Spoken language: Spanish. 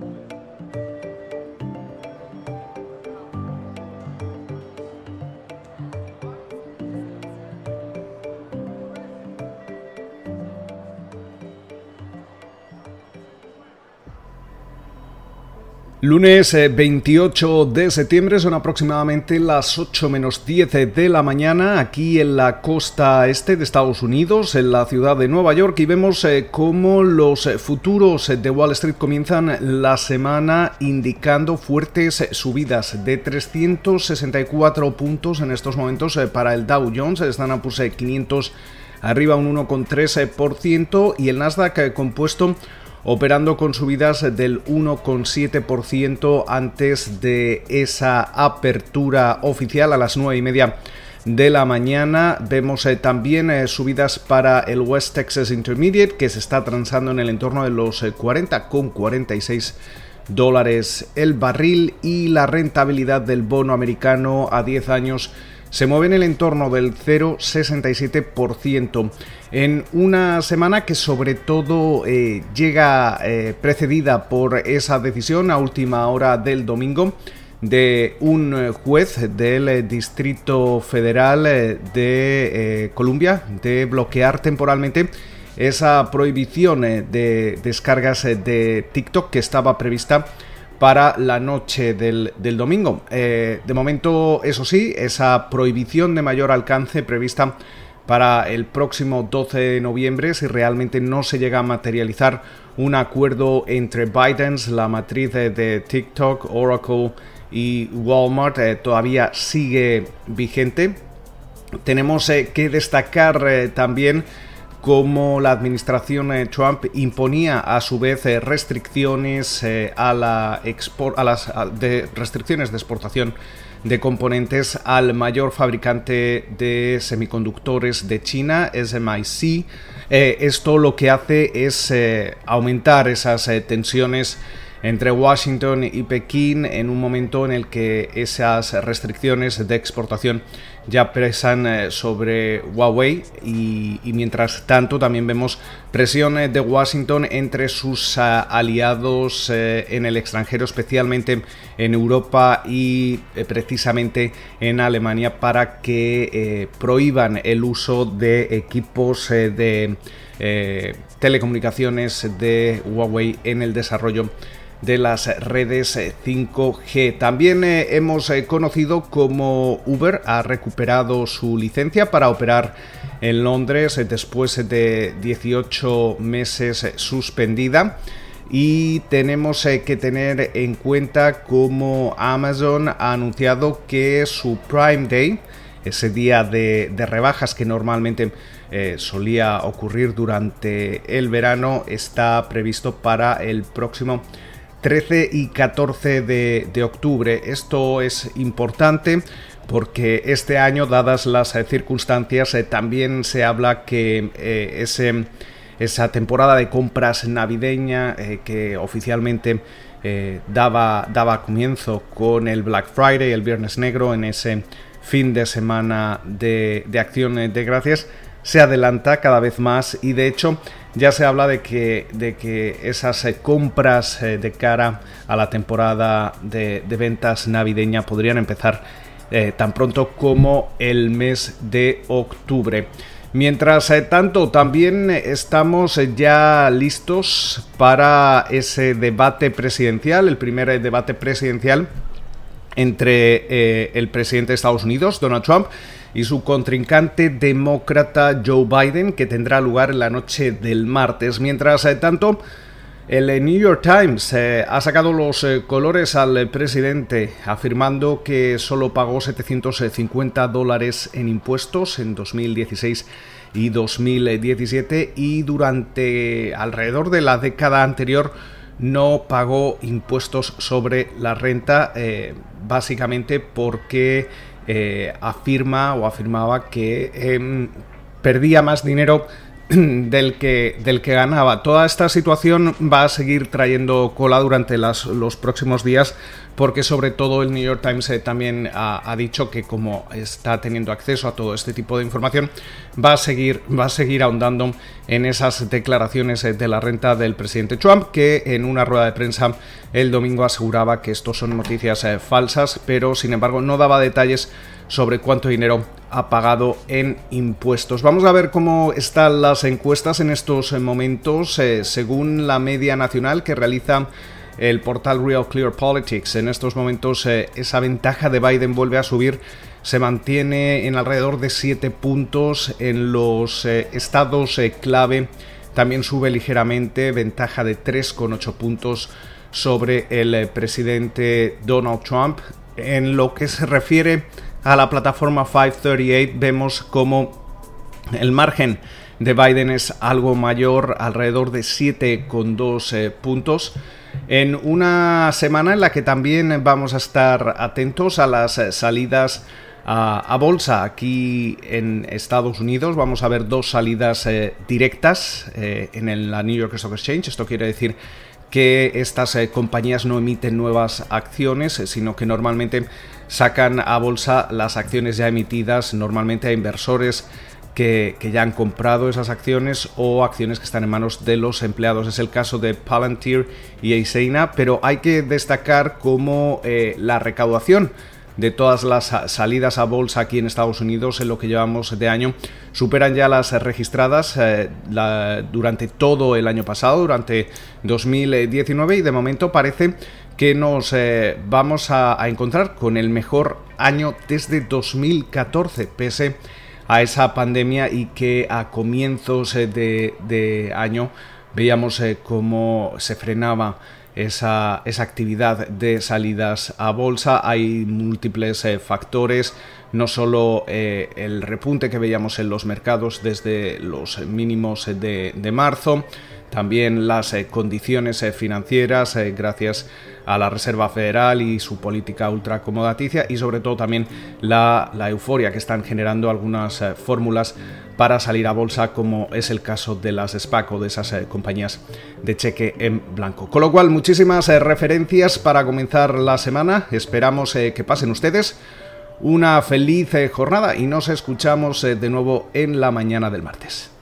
more. Lunes 28 eh, de septiembre son aproximadamente las 8 menos 10 de la mañana aquí en la costa este de Estados Unidos, en la ciudad de Nueva York y vemos eh, cómo los futuros de Wall Street comienzan la semana indicando fuertes subidas de 364 puntos en estos momentos eh, para el Dow Jones, están a 500 arriba un 1,3% y el Nasdaq compuesto operando con subidas del 1,7% antes de esa apertura oficial a las 9 y media de la mañana. Vemos eh, también eh, subidas para el West Texas Intermediate que se está transando en el entorno de los 40 con 46 dólares el barril y la rentabilidad del bono americano a 10 años se mueve en el entorno del 0,67% en una semana que sobre todo eh, llega eh, precedida por esa decisión a última hora del domingo de un juez del Distrito Federal eh, de Columbia de bloquear temporalmente esa prohibición de descargas de TikTok que estaba prevista para la noche del, domingo. Eh, de momento, eso sí, esa prohibición de mayor alcance prevista para el próximo 12 de noviembre, si realmente no se llega a materializar un acuerdo entre Biden, la matriz de, TikTok, Oracle y Walmart, eh, todavía sigue vigente. Tenemos eh, que destacar también como la administración eh, Trump imponía a su vez eh, restricciones eh, a la a las de restricciones de exportación de componentes al mayor fabricante de semiconductores de China, SMIC. esto lo que hace es aumentar esas tensiones entre Washington y Pekín en un momento en el que esas restricciones de exportación ya pesan eh, sobre Huawei y, mientras tanto también vemos presiones de Washington entre sus ah, aliados eh, en el extranjero, especialmente en Europa y eh, precisamente en Alemania para que prohíban el uso de equipos de telecomunicaciones de Huawei en el desarrollo de las redes 5G. También eh, hemos eh, conocido cómo Uber ha recuperado su licencia para operar en Londres eh, después de 18 meses suspendida. Y tenemos que tener en cuenta cómo Amazon ha anunciado que su Prime Day, ese día de, rebajas que normalmente solía ocurrir durante el verano, está previsto para el próximo 13 y 14 de, octubre. Esto es importante porque este año, dadas las eh, circunstancias, eh, también se habla que eh, ese, esa temporada de compras navideña que oficialmente daba, daba comienzo con el Black Friday, el Viernes Negro, en ese fin de semana de, de acción de gracias, se adelanta cada vez más y de hecho ya se habla de que, de que esas eh, compras eh, de cara a la temporada de, ventas navideña podrían empezar eh, tan pronto como el mes de octubre. Mientras tanto, también estamos ya listos para ese debate presidencial, el primer debate presidencial entre el presidente de Estados Unidos, Donald Trump, y su contrincante demócrata Joe Biden, que tendrá lugar la noche del martes. Mientras eh, tanto, el eh, New York Times eh, ha sacado los colores al presidente, afirmando que solo pagó 750 dólares en impuestos en 2016 y 2017 y durante alrededor de la década anterior no pagó impuestos sobre la renta, básicamente porque eh, afirma o afirmaba que em, perdía más dinero del que, del que ganaba. Toda esta situación va a seguir trayendo cola durante los próximos días porque sobre todo el New York Times eh, también ha, dicho que como está teniendo acceso a todo este tipo de información va a seguir, va a seguir ahondando en esas declaraciones eh, de la renta del presidente Trump que en una rueda de prensa el domingo aseguraba que esto son noticias eh, falsas, pero sin embargo no daba detalles sobre cuánto dinero ha pagado en impuestos. Vamos a ver cómo están las encuestas en estos momentos, eh, según la media nacional que realiza el portal Real Clear Politics. En estos momentos eh, esa ventaja de Biden vuelve a subir, se mantiene en alrededor de 7 puntos en los estados clave. También sube ligeramente, ventaja de 3,8 puntos sobre el eh, presidente Donald Trump. En lo que se refiere a la plataforma 538 vemos como el margen de Biden es algo mayor, alrededor de 7,2 eh, puntos. En una semana en la que también vamos a estar atentos a las eh, salidas a, bolsa aquí en Estados Unidos. Vamos a ver dos salidas directas en la New York Stock Exchange. Esto quiere decir que estas eh, compañías no emiten nuevas acciones, eh, sino que normalmente sacan a bolsa las acciones ya emitidas, normalmente a inversores que, ya han comprado esas acciones o acciones que están en manos de los empleados. Es el caso de Palantir y Eiseina, pero hay que destacar cómo eh, la recaudación de todas las salidas a bolsa aquí en Estados Unidos en lo que llevamos de año superan ya las registradas eh, durante todo el año pasado, durante 2019 y de momento parece que nos eh, vamos a, encontrar con el mejor año desde 2014 pese a esa pandemia y que a comienzos eh, de, de año veíamos cómo se frenaba esa, actividad de salidas a bolsa. Hay múltiples eh, factores, no solo eh, el repunte que veíamos en los mercados desde los mínimos de, de marzo, también las eh, condiciones financieras gracias a la Reserva Federal y su política ultracomodaticia y sobre todo también la, euforia que están generando algunas fórmulas para salir a bolsa como es el caso de las SPAC o de esas eh, compañías de cheque en blanco. Con lo cual muchísimas eh, referencias para comenzar la semana. Esperamos que pasen ustedes una feliz jornada y nos escuchamos de nuevo en la mañana del martes.